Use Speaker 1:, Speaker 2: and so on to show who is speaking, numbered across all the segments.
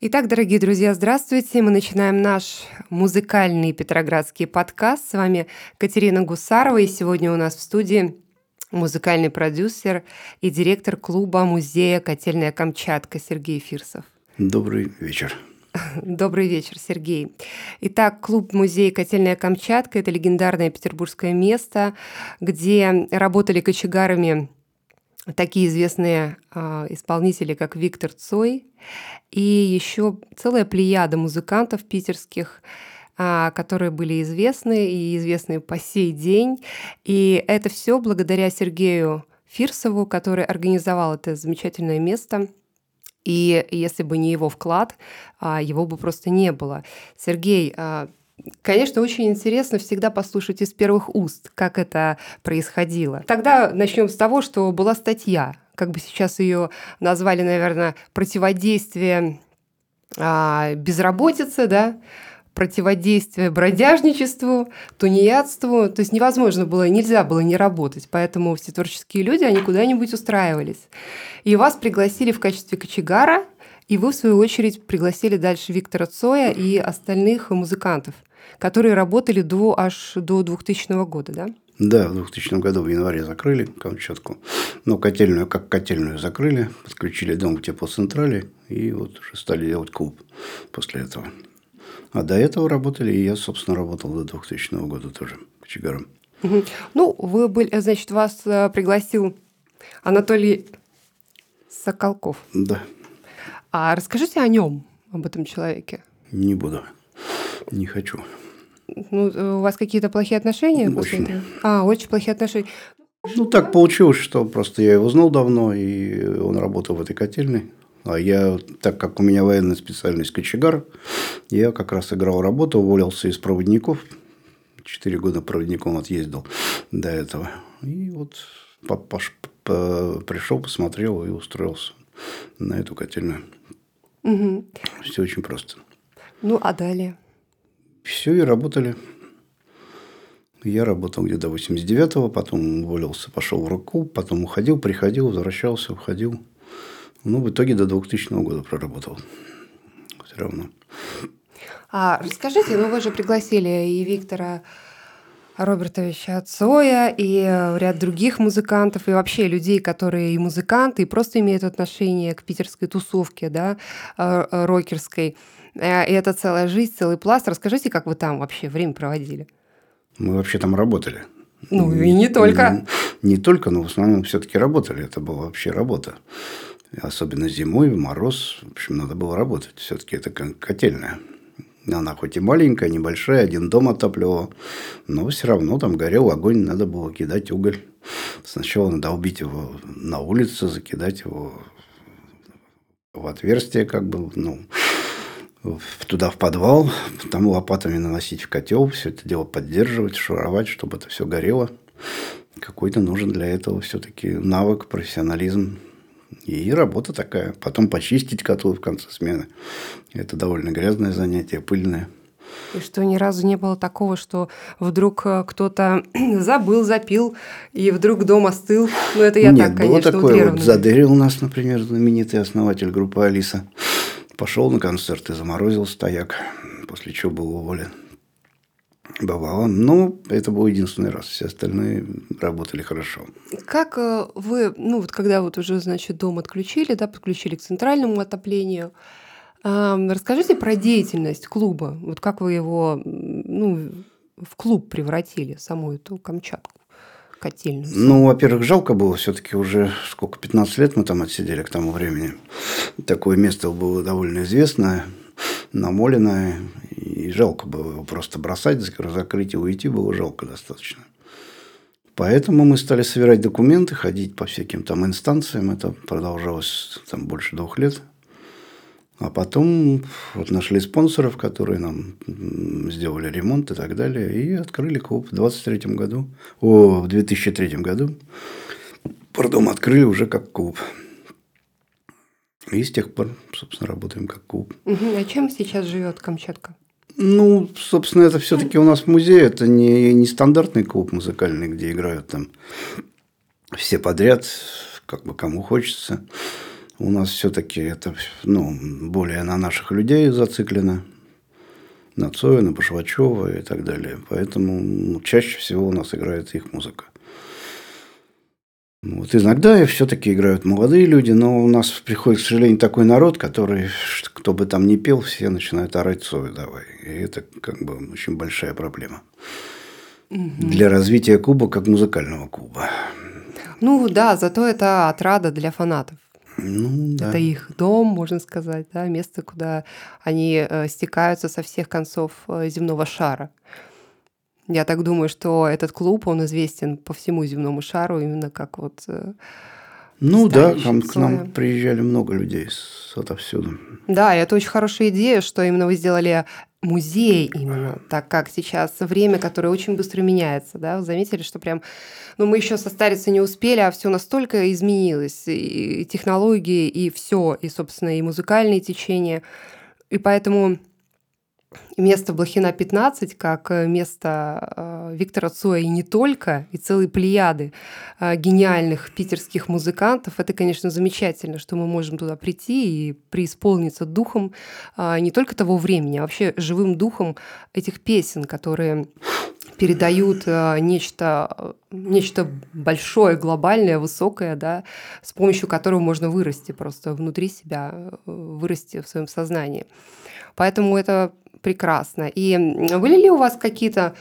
Speaker 1: Итак, дорогие друзья, здравствуйте. Мы начинаем наш музыкальный петроградский подкаст. С вами Катерина Гусарова, и сегодня у нас в студии музыкальный продюсер и директор клуба музея «Котельная Камчатка» Сергей Фирсов.
Speaker 2: Добрый вечер.
Speaker 1: Добрый вечер, Сергей. Итак, клуб-музей «Котельная Камчатка» — это легендарное петербургское место, где работали кочегарами такие известные э, исполнители, как Виктор Цой, и еще целая плеяда музыкантов питерских, э, которые были известны и известны по сей день. И это все благодаря Сергею Фирсову, который организовал это замечательное место – и если бы не его вклад, а, его бы просто не было. Сергей, а, Конечно, очень интересно всегда послушать из первых уст, как это происходило. Тогда начнем с того, что была статья, как бы сейчас ее назвали, наверное, противодействие а, безработице, да, противодействие бродяжничеству, тунеядству. То есть невозможно было, нельзя было не работать. Поэтому все творческие люди, они куда-нибудь устраивались. И вас пригласили в качестве кочегара, и вы, в свою очередь, пригласили дальше Виктора Цоя и остальных музыкантов, которые работали до, аж до 2000 года, да?
Speaker 2: Да, в 2000 году в январе закрыли Камчатку. Но котельную, как котельную закрыли, подключили дом к теплоцентрали и вот уже стали делать клуб после этого. А до этого работали, и я, собственно, работал до 2000 года тоже кочегаром.
Speaker 1: Ну, вы были, значит, вас э, пригласил Анатолий Соколков.
Speaker 2: Да.
Speaker 1: А расскажите о нем, об этом человеке.
Speaker 2: Не буду. Не хочу.
Speaker 1: Ну, у вас какие-то плохие отношения?
Speaker 2: Очень.
Speaker 1: А, очень плохие отношения.
Speaker 2: Ну, так получилось, что просто я его знал давно, и он работал в этой котельной. А я, так как у меня военная специальность кочегар, я как раз играл работу, уволился из проводников. Четыре года проводником отъездил до этого. И вот пришел, посмотрел и устроился на эту котельную. Угу. Все очень просто.
Speaker 1: Ну, а далее?
Speaker 2: Все, и работали. Я работал где-то 89-го, потом уволился, пошел в рок потом уходил, приходил, возвращался, уходил. Ну, в итоге до 2000 года проработал. Все равно.
Speaker 1: А расскажите, ну вы же пригласили и Виктора Робертовича Цоя, и э, ряд других музыкантов, и вообще людей, которые и музыканты, и просто имеют отношение к питерской тусовке, да, э, э, рокерской. И это целая жизнь, целый пласт. Расскажите, как вы там вообще время проводили?
Speaker 2: Мы вообще там работали.
Speaker 1: Ну, и не только.
Speaker 2: Не, не только, но в основном все-таки работали. Это была вообще работа. Особенно зимой, в мороз. В общем, надо было работать. Все-таки это котельная. Она хоть и маленькая, небольшая, один дом отапливал, но все равно там горел огонь, надо было кидать уголь. Сначала надо убить его на улице, закидать его в отверстие, как бы, ну, туда в подвал, там лопатами наносить в котел, все это дело поддерживать, шуровать, чтобы это все горело. Какой-то нужен для этого все-таки навык, профессионализм. И работа такая. Потом почистить котлы в конце смены. Это довольно грязное занятие, пыльное.
Speaker 1: И что ни разу не было такого, что вдруг э, кто-то забыл, запил, и вдруг дом остыл. Ну, это я
Speaker 2: Нет,
Speaker 1: так, конечно,
Speaker 2: было такое. Вот Задырил у нас, например, знаменитый основатель группы «Алиса». Пошел на концерт и заморозил стояк, после чего был уволен. Бывало. Но это был единственный раз. Все остальные работали хорошо.
Speaker 1: Как э, вы, ну вот когда вот уже, значит, дом отключили, да, подключили к центральному отоплению, расскажите про деятельность клуба. Вот как вы его, ну, в клуб превратили, саму эту Камчатку? Котельную?
Speaker 2: Ну, во-первых, жалко было все-таки уже сколько, 15 лет мы там отсидели к тому времени. Такое место было довольно известное, намоленное, и жалко было его просто бросать, закрыть и уйти было жалко достаточно. Поэтому мы стали собирать документы, ходить по всяким там инстанциям. Это продолжалось там больше двух лет. А потом вот нашли спонсоров, которые нам сделали ремонт и так далее, и открыли клуб в 23 году, о, в 2003 году. Пардон, открыли уже как клуб. И с тех пор, собственно, работаем как клуб.
Speaker 1: А чем сейчас живет Камчатка?
Speaker 2: Ну, собственно, это все-таки у нас музей, это не, не стандартный клуб музыкальный, где играют там все подряд, как бы кому хочется. У нас все-таки это ну, более на наших людей зациклено. На Цоя, на Башвачева и так далее. Поэтому ну, чаще всего у нас играет их музыка. Вот иногда и все-таки играют молодые люди, но у нас приходит, к сожалению, такой народ, который, кто бы там ни пел, все начинают орать Цою давай. И это как бы очень большая проблема угу. для развития клуба как музыкального клуба.
Speaker 1: Ну да, зато это отрада для фанатов.
Speaker 2: Ну, да.
Speaker 1: Это их дом, можно сказать, да, место, куда они э, стекаются со всех концов э, земного шара. Я так думаю, что этот клуб, он известен по всему земному шару именно как вот... Э,
Speaker 2: ну да, там к нам приезжали много людей с отовсюду.
Speaker 1: Да, и это очень хорошая идея, что именно вы сделали музей именно, так как сейчас время, которое очень быстро меняется, да, вы заметили, что прям, ну мы еще состариться не успели, а все настолько изменилось, и технологии, и все, и, собственно, и музыкальные течения, и поэтому место Блохина 15 как э, место э, Виктора Цоя и не только, и целые плеяды э, гениальных питерских музыкантов. Это, конечно, замечательно, что мы можем туда прийти и преисполниться духом не только того времени, а вообще живым духом этих песен, которые передают нечто, нечто большое, глобальное, высокое, да, с помощью которого можно вырасти просто внутри себя, вырасти в своем сознании. Поэтому это прекрасно. И были ли у вас какие-то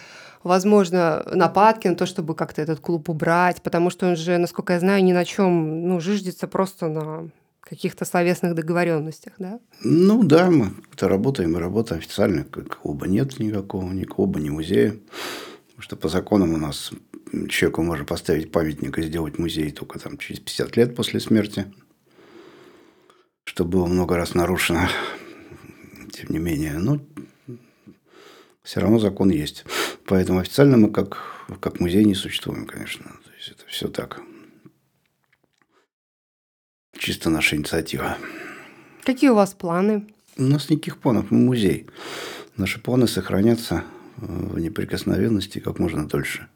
Speaker 1: возможно, нападки на то, чтобы как-то этот клуб убрать, потому что он же, насколько я знаю, ни на чем, ну, жиждется просто на каких-то словесных договоренностях, да?
Speaker 2: Ну да, мы это работаем, мы работаем официально, клуба нет никакого, ни клуба, ни музея. Потому что по законам у нас человеку можно поставить памятник и сделать музей только там через 50 лет после смерти, что было много раз нарушено. Тем не менее, ну, все равно закон есть. Поэтому официально мы как, как музей не существуем, конечно. То есть это все так. Чисто наша инициатива.
Speaker 1: Какие у вас планы?
Speaker 2: У нас никаких планов, мы музей. Наши планы сохранятся э, в неприкосновенности как можно дольше.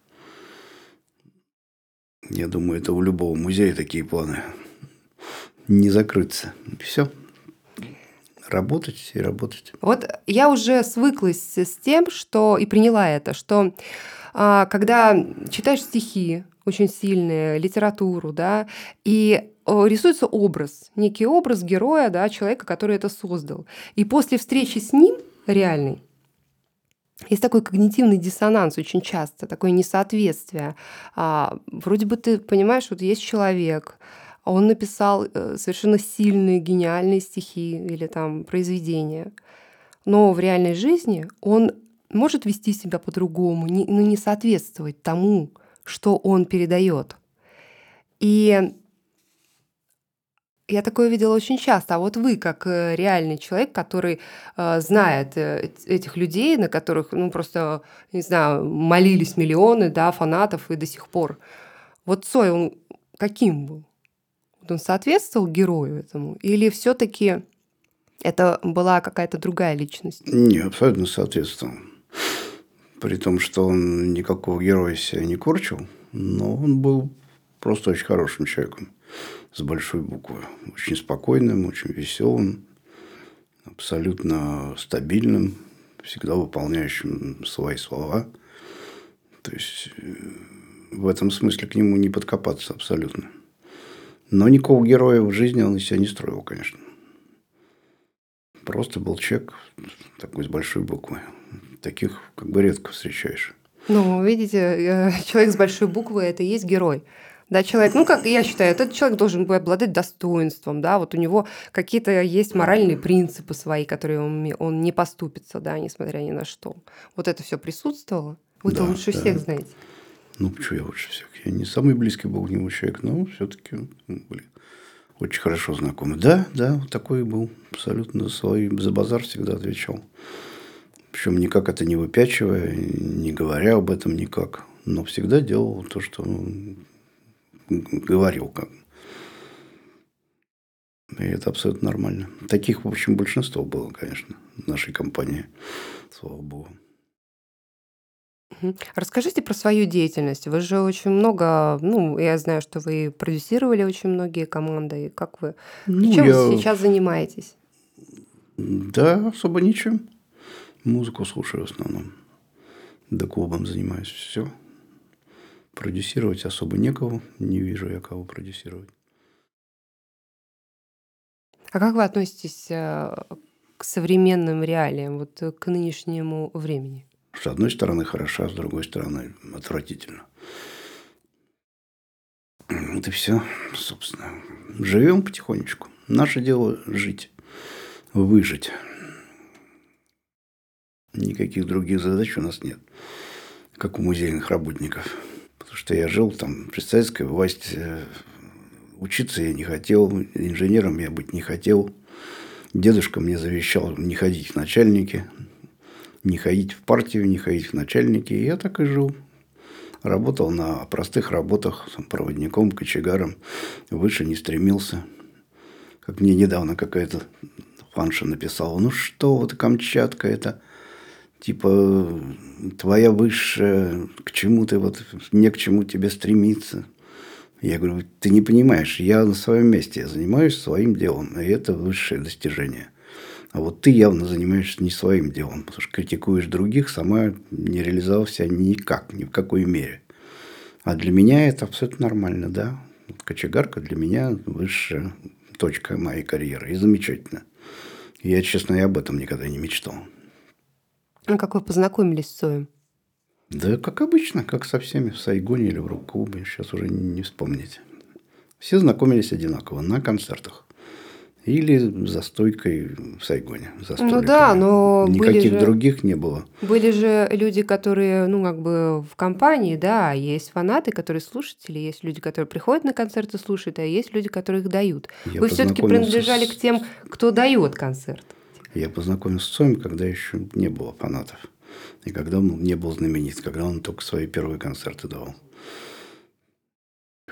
Speaker 2: Я думаю, это у любого музея такие планы. Не закрыться. Все работать и работать.
Speaker 1: Вот я уже свыклась с тем, что и приняла это, что а, когда читаешь стихи очень сильные, литературу, да, и рисуется образ, некий образ героя, да, человека, который это создал. И после встречи с ним реальный, есть такой когнитивный диссонанс очень часто, такое несоответствие. А, вроде бы ты понимаешь, вот есть человек, он написал э, совершенно сильные, гениальные стихи или там произведения. Но в реальной жизни он может вести себя по-другому, не, ну, не соответствовать тому, что он передает. И я такое видела очень часто. А вот вы, как э, реальный человек, который э, знает э, этих людей, на которых, ну, просто, не знаю, молились миллионы, да, фанатов и до сих пор. Вот Цой, он каким был? Он соответствовал герою этому? Или все-таки это была какая-то другая личность?
Speaker 2: Не, абсолютно соответствовал. При том, что он никакого героя себя не корчил, но он был просто очень хорошим человеком с большой буквы. Очень спокойным, очень веселым, абсолютно стабильным, всегда выполняющим свои слова. То есть э, в этом смысле к нему не подкопаться абсолютно. Но никакого героя в жизни он из себя не строил, конечно. Просто был человек такой с большой буквы. Таких как бы редко встречаешь.
Speaker 1: Ну, видите, э, человек с большой буквы – это и есть герой. Да, человек, ну, как я считаю, этот человек должен быть обладать достоинством, да, вот у него какие-то есть моральные принципы свои, которые он, он не поступится, да, несмотря ни на что. Вот это все присутствовало? Вы-то да, лучше да. всех знаете.
Speaker 2: Ну, почему я лучше всех? Я не самый близкий был к нему человек, но все-таки были очень хорошо знакомы. Да, да, такой был. Абсолютно свой за базар всегда отвечал. Причем никак это не выпячивая, не говоря об этом никак. Но всегда делал то, что говорил. Как. И это абсолютно нормально. Таких, в общем, большинство было, конечно, в нашей компании. Слава богу.
Speaker 1: Расскажите про свою деятельность. Вы же очень много, ну, я знаю, что вы продюсировали очень многие команды. Как вы,
Speaker 2: Ну,
Speaker 1: чем вы
Speaker 2: я,
Speaker 1: сейчас занимаетесь?
Speaker 2: да, особо ничем. Музыку слушаю в основном. Да клубом занимаюсь. Все. Продюсировать особо некого. Не вижу я кого продюсировать.
Speaker 1: А как вы относитесь э, к современным реалиям, вот э, к нынешнему времени?
Speaker 2: С одной стороны хороша, с другой стороны отвратительно. Вот и все, собственно. Живем потихонечку. Наше дело жить, выжить. Никаких других задач у нас нет, как у музейных работников. Потому что я жил там при советской власти, э, учиться я не хотел, инженером я быть не хотел. Дедушка мне завещал не ходить в начальники, не ходить в партию, не ходить в начальники. И я так и жил. Работал на простых работах, проводником, кочегаром. Выше не стремился. Как мне недавно какая-то фанша написала, ну что, вот Камчатка это типа твоя высшая, к чему ты вот, не к чему тебе стремиться. Я говорю, ты не понимаешь, я на своем месте, я занимаюсь своим делом, и это высшее достижение. А вот ты явно занимаешься не своим делом, потому что критикуешь других, сама не реализовав себя никак, ни в какой мере. А для меня это абсолютно нормально, да. Кочегарка для меня высшая точка моей карьеры. И замечательно. Я, честно, и об этом никогда не мечтал.
Speaker 1: Ну, как вы познакомились с Цоем?
Speaker 2: Да, как обычно, как со всеми в Сайгоне или в рок-клубе, сейчас уже не, не вспомнить. Все знакомились одинаково на концертах. Или за стойкой в Сайгоне. За
Speaker 1: Ну да, но
Speaker 2: Никаких
Speaker 1: же,
Speaker 2: других не было.
Speaker 1: были же люди, которые, ну, как бы в компании, да, есть фанаты, которые слушатели, есть люди, которые приходят на концерты, слушают, а есть люди, которые их дают.
Speaker 2: Я
Speaker 1: Вы все-таки принадлежали
Speaker 2: с-
Speaker 1: к тем, кто дает концерт.
Speaker 2: Я познакомился с Цоем, когда еще не было фанатов. И когда он не был знаменит, когда он только свои первые концерты давал.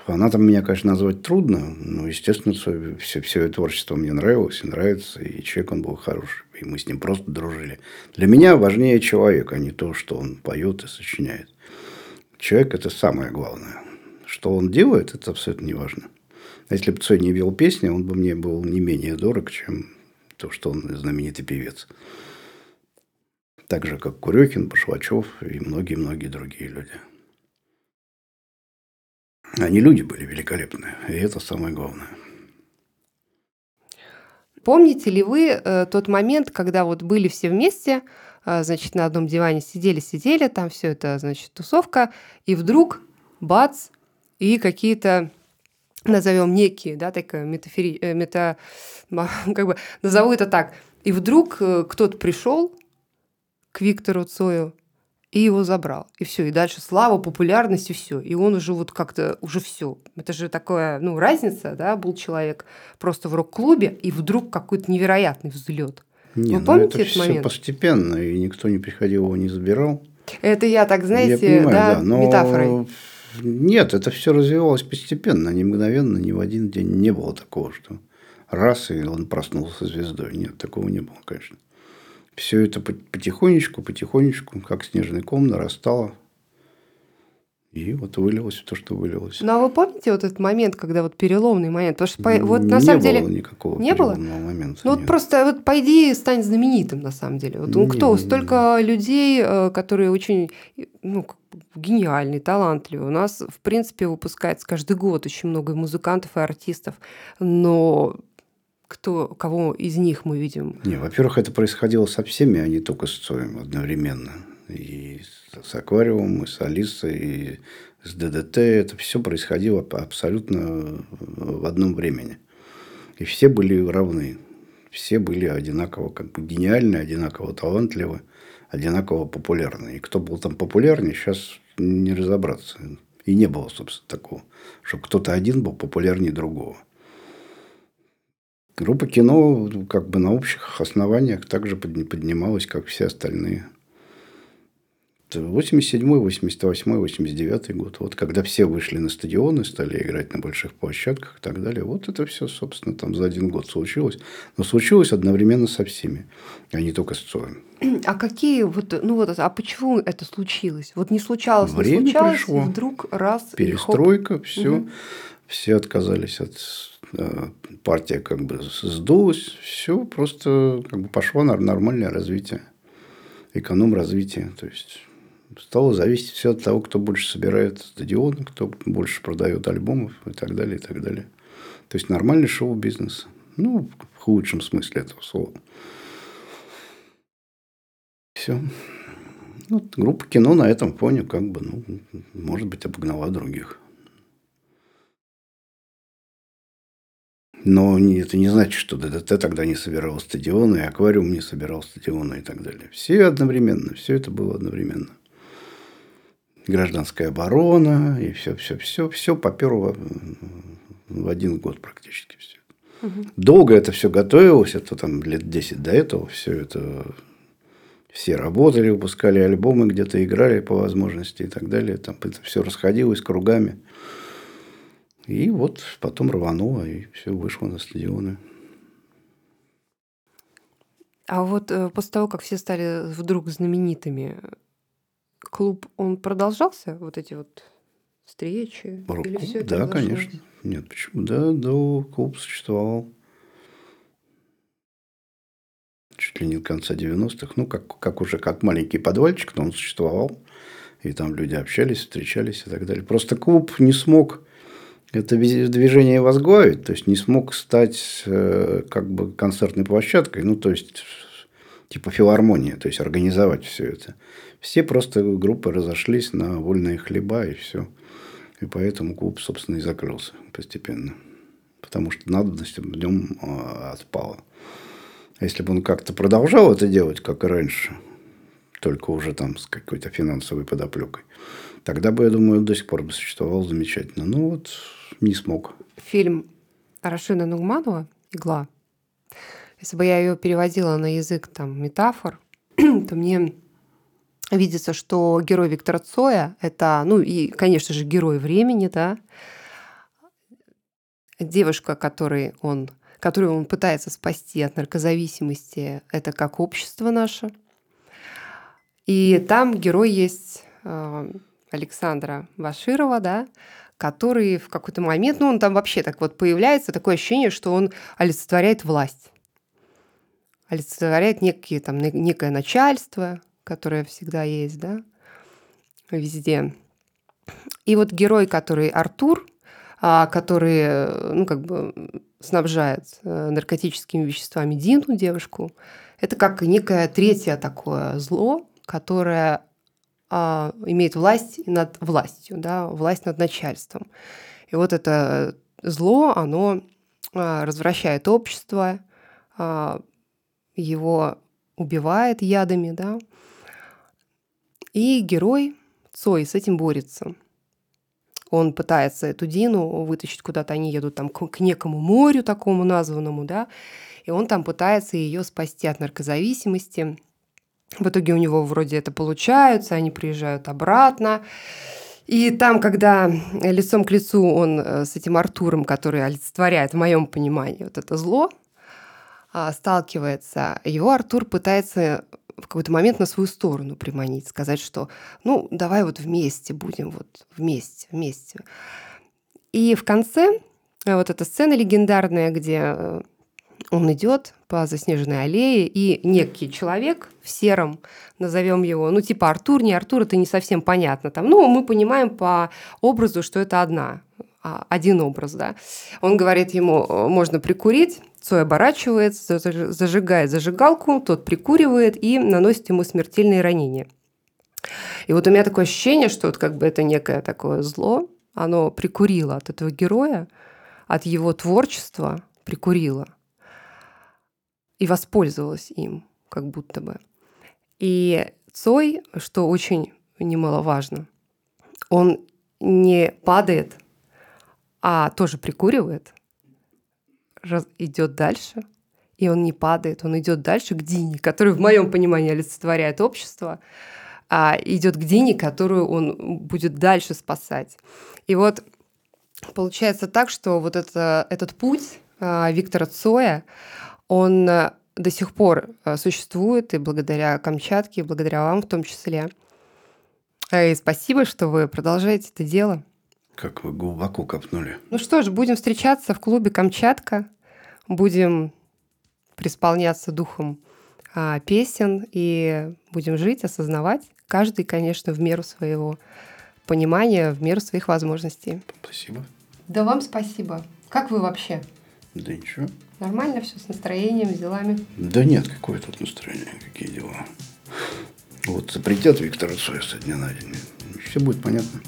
Speaker 2: Фанатом меня, конечно, назвать трудно, но, естественно, Цой, все, все его творчество мне нравилось и нравится, и человек он был хороший, и мы с ним просто дружили. Для меня важнее человек, а не то, что он поет и сочиняет. Человек – это самое главное. Что он делает, это абсолютно не важно. Если бы Цой не пел песни, он бы мне был не менее дорог, чем то, что он знаменитый певец. Так же, как Курехин, Башлачев и многие-многие другие люди. Они люди были великолепные, и это самое главное.
Speaker 1: Помните ли вы э, тот момент, когда вот были все вместе, э, значит, на одном диване сидели, сидели, там все это, значит, тусовка, и вдруг бац, и какие-то назовем некие, да, такая метафори... э, мета... ма- как бы назову это так. И вдруг кто-то пришел к Виктору Цою и его забрал. И все. И дальше слава, популярность, и все. И он уже вот как-то, уже все. Это же такая, ну, разница, да, был человек просто в рок-клубе, и вдруг какой-то невероятный взлет.
Speaker 2: Не,
Speaker 1: Вы
Speaker 2: ну
Speaker 1: помните
Speaker 2: это
Speaker 1: этот
Speaker 2: все
Speaker 1: момент?
Speaker 2: постепенно, и никто не приходил, его не забирал.
Speaker 1: Это я так, знаете,
Speaker 2: Я понимаю,
Speaker 1: да,
Speaker 2: да, но
Speaker 1: метафорой.
Speaker 2: нет, это все развивалось постепенно, не мгновенно, ни в один день не было такого, что раз и он проснулся звездой. Нет, такого не было, конечно. Все это по- потихонечку, потихонечку, как снежный ком, нарастало. И вот вылилось то, что вылилось.
Speaker 1: Ну, а вы помните вот этот момент, когда вот переломный момент? Потому что, по- вот на
Speaker 2: не
Speaker 1: самом
Speaker 2: было
Speaker 1: деле...
Speaker 2: никакого
Speaker 1: не было?
Speaker 2: момента.
Speaker 1: Ну вот
Speaker 2: нет.
Speaker 1: просто вот пойди стань знаменитым на самом деле. Вот ну,
Speaker 2: Не,
Speaker 1: кто?
Speaker 2: не, не.
Speaker 1: Столько людей, э, которые очень ну, гениальные, талантливые. У нас, в принципе, выпускается каждый год очень много музыкантов и артистов. Но кто, кого из них мы видим?
Speaker 2: Не, во-первых, это происходило со всеми, а не только с Цоем одновременно. И с, Аквариумом, и с Алисой, и с ДДТ. Это все происходило абсолютно в одном времени. И все были равны. Все были одинаково как бы гениальны, одинаково талантливы, одинаково популярны. И кто был там популярнее, сейчас не разобраться. И не было, собственно, такого, чтобы кто-то один был популярнее другого. Группа кино как бы на общих основаниях также подни- поднималась, как все остальные. 87 88 89 год. Вот когда все вышли на стадионы, стали играть на больших площадках и так далее. Вот это все, собственно, там за один год случилось. Но случилось одновременно со всеми, а не только с Цоем.
Speaker 1: А какие вот, ну вот, а почему это случилось? Вот не случалось,
Speaker 2: Время
Speaker 1: не случалось,
Speaker 2: пришло.
Speaker 1: и вдруг раз
Speaker 2: Перестройка, все. Угу. Все отказались от партия как бы сдулась, все просто как бы пошло на нормальное развитие, эконом развитие, то есть стало зависеть все от того, кто больше собирает стадионы, кто больше продает альбомов и так далее, и так далее. То есть нормальный шоу-бизнес. Ну, в худшем смысле этого слова. Все. Ну, группа кино на этом фоне как бы, ну, может быть, обогнала других. Но это не значит, что ДДТ тогда не собирал стадионы, и аквариум не собирал стадионы и так далее. Все одновременно, все это было одновременно гражданская оборона, и все, все, все, все поперло в один год практически все. Угу. Долго это все готовилось, это там лет 10 до этого, все это все работали, выпускали альбомы, где-то играли по возможности и так далее. Там это все расходилось кругами. И вот потом рвануло, и все вышло на стадионы.
Speaker 1: А вот э, после того, как все стали вдруг знаменитыми, клуб, он продолжался, вот эти вот встречи?
Speaker 2: Рок Или все это да, конечно. Нет, почему? Да, да, клуб существовал. Чуть ли не до конца 90-х. Ну, как, как уже как маленький подвальчик, но он существовал. И там люди общались, встречались и так далее. Просто клуб не смог это движение возглавить, то есть не смог стать э, как бы концертной площадкой, ну, то есть типа филармония, то есть организовать все это. Все просто группы разошлись на вольные хлеба и все. И поэтому клуб, собственно, и закрылся постепенно. Потому что надобность в нем а, отпала. А если бы он как-то продолжал это делать, как и раньше, только уже там с какой-то финансовой подоплекой, тогда бы, я думаю, до сих пор бы существовал замечательно. Ну вот не смог.
Speaker 1: Фильм Рашина Нугманова «Игла». Если бы я ее переводила на язык там, метафор, то мне видится, что герой Виктора Цоя – это, ну и, конечно же, герой времени, да, девушка, которой он, которую он пытается спасти от наркозависимости, это как общество наше. И там герой есть э, Александра Ваширова, да, который в какой-то момент, ну, он там вообще так вот появляется, такое ощущение, что он олицетворяет власть, олицетворяет некие, там, некое начальство, которое всегда есть, да, везде. И вот герой, который Артур, а, который, ну, как бы снабжает э, наркотическими веществами Дину, девушку, это как некое третье такое зло, которое а, имеет власть над властью, да, власть над начальством. И вот это зло, оно а, развращает общество, а, его убивает ядами, да. И герой Цой с этим борется. Он пытается эту Дину вытащить куда-то, они едут там к, некому морю такому названному, да, и он там пытается ее спасти от наркозависимости – в итоге у него вроде это получается, они приезжают обратно. И там, когда лицом к лицу он э, с этим Артуром, который олицетворяет, в моем понимании, вот это зло, а, сталкивается, его Артур пытается в какой-то момент на свою сторону приманить, сказать, что ну, давай вот вместе будем, вот вместе, вместе. И в конце э, вот эта сцена легендарная, где э, он идет по заснеженной аллее, и некий человек в сером, назовем его, ну, типа Артур, не Артур, это не совсем понятно. Там, ну, мы понимаем по образу, что это одна, а, один образ, да. Он говорит ему, можно прикурить, Цой оборачивается, зажигает зажигалку, тот прикуривает и наносит ему смертельные ранения. И вот у меня такое ощущение, что вот как бы это некое такое зло, оно прикурило от этого героя, от его творчества прикурило и воспользовалась им, как будто бы. И Цой, что очень немаловажно, он не падает, а тоже прикуривает, идет дальше, и он не падает, он идет дальше к Дине, который в моем понимании олицетворяет общество, а, идет к Дине, которую он будет дальше спасать. И вот получается так, что вот это, этот путь а, Виктора Цоя, он до сих пор существует, и благодаря Камчатке, и благодаря вам в том числе. И спасибо, что вы продолжаете это дело.
Speaker 2: Как вы глубоко копнули.
Speaker 1: Ну что ж, будем встречаться в клубе «Камчатка», будем преисполняться духом а, песен и будем жить, осознавать, каждый, конечно, в меру своего понимания, в меру своих возможностей.
Speaker 2: Спасибо.
Speaker 1: Да вам спасибо. Как вы вообще?
Speaker 2: Да ничего.
Speaker 1: Нормально все с настроением, с делами?
Speaker 2: Да нет, какое тут настроение, какие дела. Вот запретят Виктора Цоя со дня на день, все будет понятно.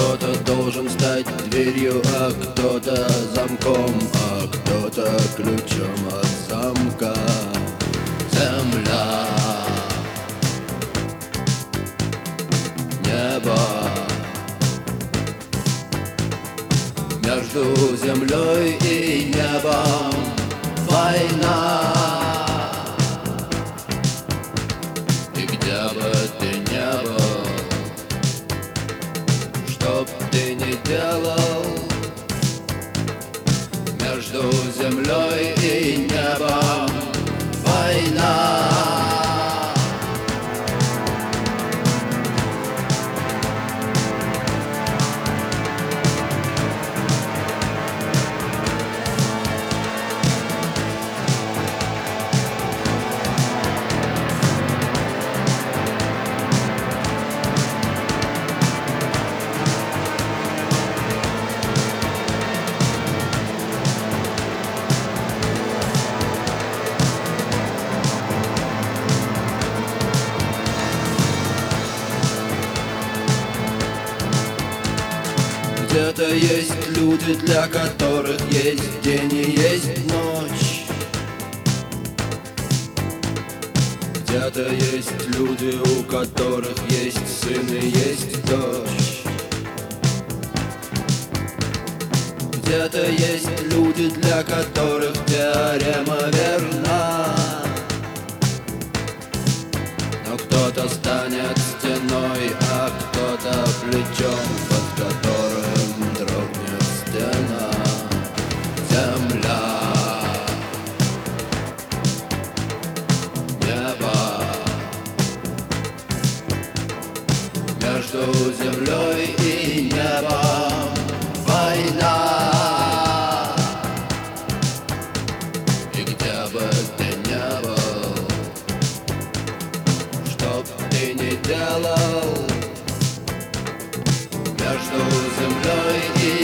Speaker 3: Кто-то должен стать дверью, а кто-то замком, а кто-то ключом от замка. Земля. Небо. Между землей и небом война ты ни делал Между землей и люди, для которых есть день и есть ночь. Где-то есть люди, у которых есть сын и есть дочь. Где-то есть люди, для которых теорема верна. Но кто-то станет стеной, а кто-то плечом, под которым между землей и